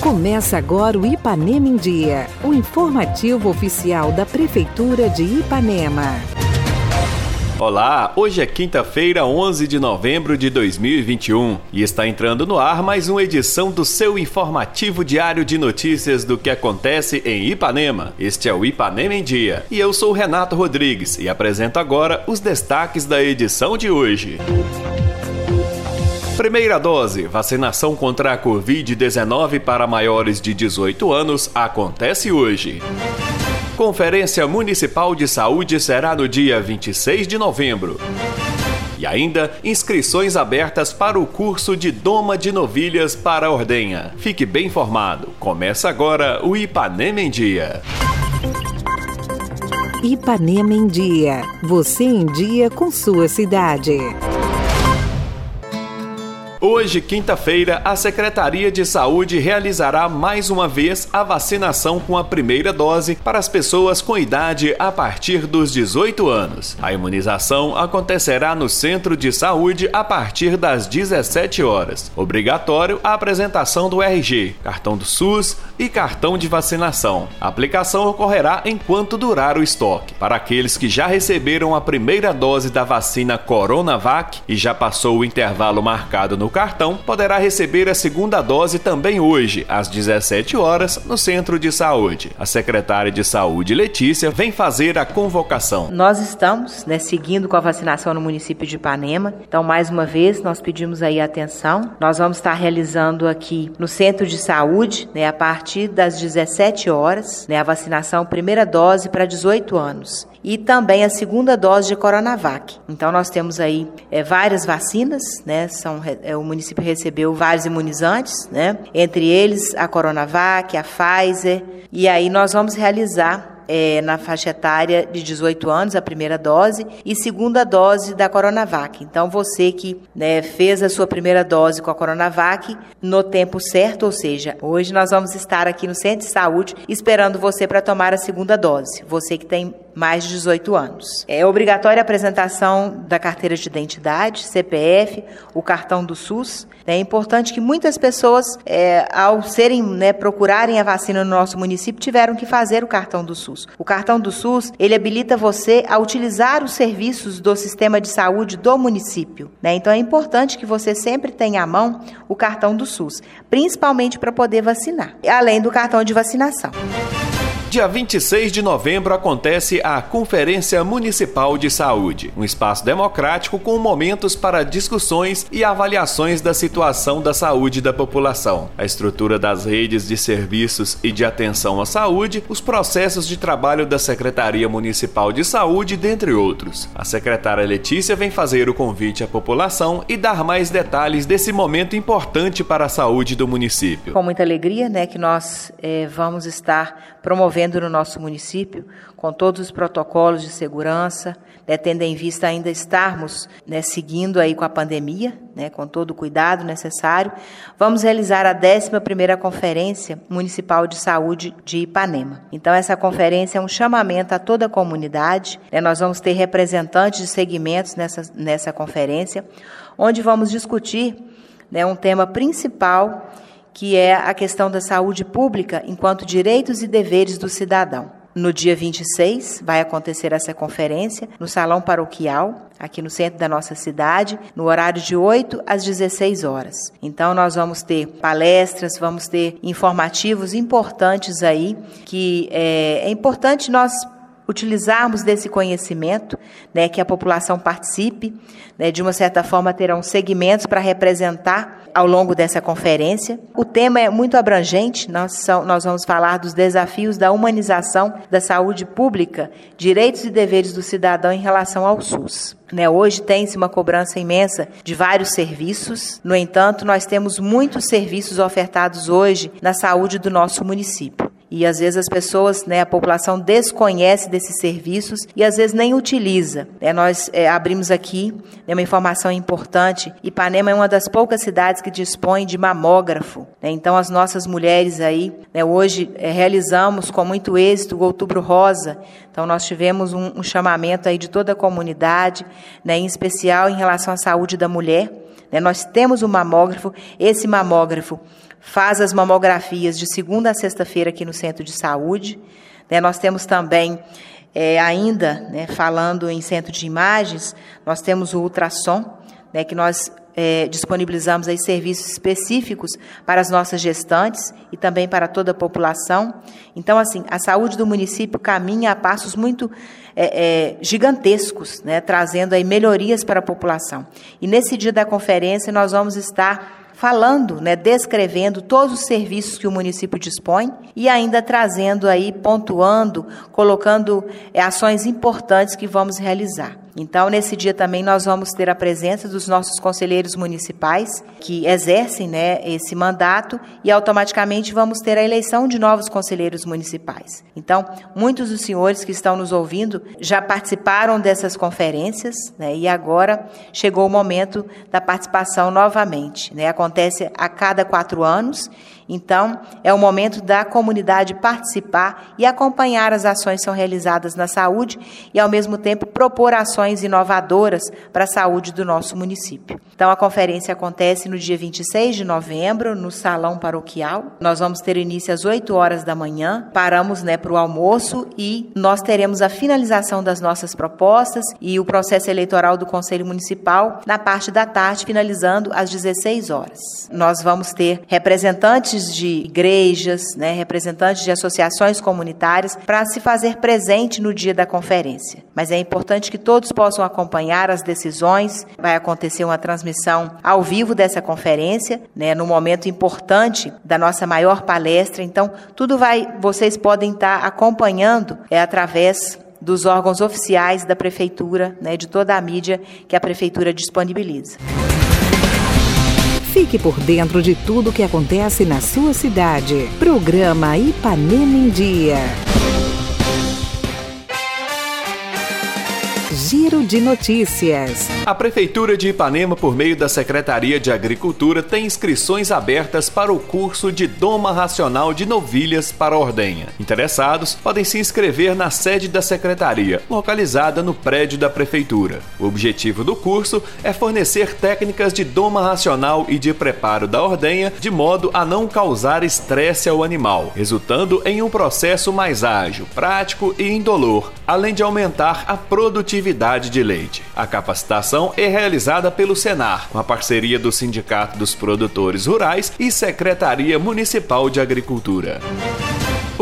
Começa agora o Ipanema em Dia, o informativo oficial da Prefeitura de Ipanema. Olá, hoje é quinta-feira, 11 de novembro de 2021 e está entrando no ar mais uma edição do seu informativo diário de notícias do que acontece em Ipanema. Este é o Ipanema em Dia e eu sou Renato Rodrigues e apresento agora os destaques da edição de hoje. Primeira dose, vacinação contra a Covid-19 para maiores de 18 anos, acontece hoje. Conferência Municipal de Saúde será no dia 26 de novembro. E ainda, inscrições abertas para o curso de Doma de Novilhas para Ordenha. Fique bem informado. Começa agora o Ipanema em Dia. Ipanema em Dia. Você em dia com sua cidade. Hoje, quinta-feira, a Secretaria de Saúde realizará mais uma vez a vacinação com a primeira dose para as pessoas com idade a partir dos 18 anos. A imunização acontecerá no Centro de Saúde a partir das 17 horas. Obrigatório a apresentação do RG, cartão do SUS e cartão de vacinação. A aplicação ocorrerá enquanto durar o estoque. Para aqueles que já receberam a primeira dose da vacina Coronavac e já passou o intervalo marcado no cartão poderá receber a segunda dose também hoje, às 17 horas, no Centro de Saúde. A secretária de Saúde, Letícia, vem fazer a convocação. Nós estamos né, seguindo com a vacinação no município de Ipanema. Então, mais uma vez, nós pedimos aí atenção. Nós vamos estar realizando aqui no Centro de Saúde, né, a partir das 17 horas, né, a vacinação primeira dose para 18 anos e também a segunda dose de Coronavac. Então nós temos aí é, várias vacinas, né? São, é, o município recebeu vários imunizantes, né? Entre eles a Coronavac, a Pfizer, e aí nós vamos realizar é, na faixa etária de 18 anos, a primeira dose, e segunda dose da Coronavac. Então, você que né, fez a sua primeira dose com a Coronavac no tempo certo, ou seja, hoje nós vamos estar aqui no Centro de Saúde esperando você para tomar a segunda dose. Você que tem mais de 18 anos. É obrigatória a apresentação da carteira de identidade, CPF, o cartão do SUS. É importante que muitas pessoas, é, ao serem, né, procurarem a vacina no nosso município, tiveram que fazer o cartão do SUS. O cartão do SUS, ele habilita você a utilizar os serviços do sistema de saúde do município. Né? Então é importante que você sempre tenha à mão o cartão do SUS, principalmente para poder vacinar, além do cartão de vacinação. Dia 26 de novembro acontece a Conferência Municipal de Saúde, um espaço democrático com momentos para discussões e avaliações da situação da saúde da população, a estrutura das redes de serviços e de atenção à saúde, os processos de trabalho da Secretaria Municipal de Saúde, dentre outros. A secretária Letícia vem fazer o convite à população e dar mais detalhes desse momento importante para a saúde do município. Com muita alegria, né, que nós é, vamos estar promovendo no nosso município, com todos os protocolos de segurança, né, tendo em vista ainda estarmos né, seguindo aí com a pandemia, né, com todo o cuidado necessário, vamos realizar a 11ª Conferência Municipal de Saúde de Ipanema. Então, essa conferência é um chamamento a toda a comunidade, né, nós vamos ter representantes de segmentos nessa, nessa conferência, onde vamos discutir né, um tema principal que é a questão da saúde pública enquanto direitos e deveres do cidadão. No dia 26 vai acontecer essa conferência no Salão Paroquial, aqui no centro da nossa cidade, no horário de 8 às 16 horas. Então nós vamos ter palestras, vamos ter informativos importantes aí, que é, é importante nós utilizarmos desse conhecimento, né, que a população participe, né, de uma certa forma terão segmentos para representar ao longo dessa conferência. O tema é muito abrangente, nós, são, nós vamos falar dos desafios da humanização da saúde pública, direitos e deveres do cidadão em relação ao SUS. Né, hoje tem-se uma cobrança imensa de vários serviços, no entanto, nós temos muitos serviços ofertados hoje na saúde do nosso município. E às vezes as pessoas, né, a população desconhece desses serviços e às vezes nem utiliza. É, nós é, abrimos aqui né, uma informação importante. Ipanema é uma das poucas cidades que dispõe de mamógrafo. Né, então as nossas mulheres aí, né, hoje é, realizamos com muito êxito o Outubro Rosa. Então nós tivemos um, um chamamento aí de toda a comunidade, né, em especial em relação à saúde da mulher Né? Nós temos um mamógrafo, esse mamógrafo faz as mamografias de segunda a sexta-feira aqui no centro de saúde. Né? Nós temos também, é, ainda né, falando em centro de imagens, nós temos o ultrassom, né, que nós é, disponibilizamos aí serviços específicos para as nossas gestantes e também para toda a população. Então, assim, a saúde do município caminha a passos muito é, é, gigantescos, né, trazendo aí melhorias para a população. E nesse dia da conferência nós vamos estar falando, né, descrevendo todos os serviços que o município dispõe e ainda trazendo aí, pontuando, colocando é, ações importantes que vamos realizar. Então, nesse dia também nós vamos ter a presença dos nossos conselheiros municipais que exercem né, esse mandato e automaticamente vamos ter a eleição de novos conselheiros municipais. Então, muitos dos senhores que estão nos ouvindo já participaram dessas conferências né, e agora chegou o momento da participação novamente. Né? Acontece a cada quatro anos então, é o momento da comunidade participar e acompanhar as ações que são realizadas na saúde e, ao mesmo tempo, propor ações inovadoras para a saúde do nosso município. Então, a conferência acontece no dia 26 de novembro, no Salão Paroquial. Nós vamos ter início às 8 horas da manhã, paramos né, para o almoço e nós teremos a finalização das nossas propostas e o processo eleitoral do Conselho Municipal na parte da tarde, finalizando às 16 horas. Nós vamos ter representantes de igrejas, né, representantes de associações comunitárias, para se fazer presente no dia da conferência. Mas é importante que todos possam acompanhar as decisões. Vai acontecer uma transmissão ao vivo dessa conferência, né, no momento importante da nossa maior palestra. Então, tudo vai, vocês podem estar acompanhando é através dos órgãos oficiais da prefeitura, né, de toda a mídia que a prefeitura disponibiliza. Fique por dentro de tudo que acontece na sua cidade. Programa Ipanema em Dia. Giro de Notícias. A Prefeitura de Ipanema, por meio da Secretaria de Agricultura, tem inscrições abertas para o curso de Doma Racional de Novilhas para Ordenha. Interessados podem se inscrever na sede da Secretaria, localizada no prédio da Prefeitura. O objetivo do curso é fornecer técnicas de doma racional e de preparo da ordenha de modo a não causar estresse ao animal, resultando em um processo mais ágil, prático e indolor, além de aumentar a produtividade produtividade de leite. A capacitação é realizada pelo Senar, com a parceria do Sindicato dos Produtores Rurais e Secretaria Municipal de Agricultura.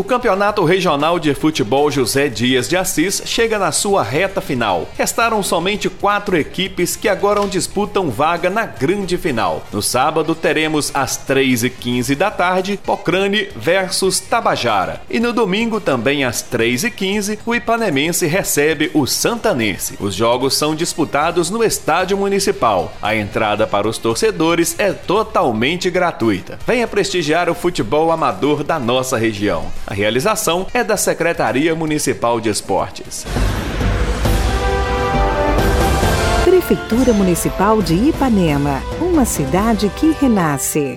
O Campeonato Regional de Futebol José Dias de Assis chega na sua reta final. Restaram somente quatro equipes que agora disputam vaga na grande final. No sábado teremos às 3h15 da tarde Pocrane versus Tabajara. E no domingo, também às 3h15, o Ipanemense recebe o Santanense. Os jogos são disputados no Estádio Municipal. A entrada para os torcedores é totalmente gratuita. Venha prestigiar o futebol amador da nossa região. A realização é da Secretaria Municipal de Esportes. Prefeitura Municipal de Ipanema, uma cidade que renasce.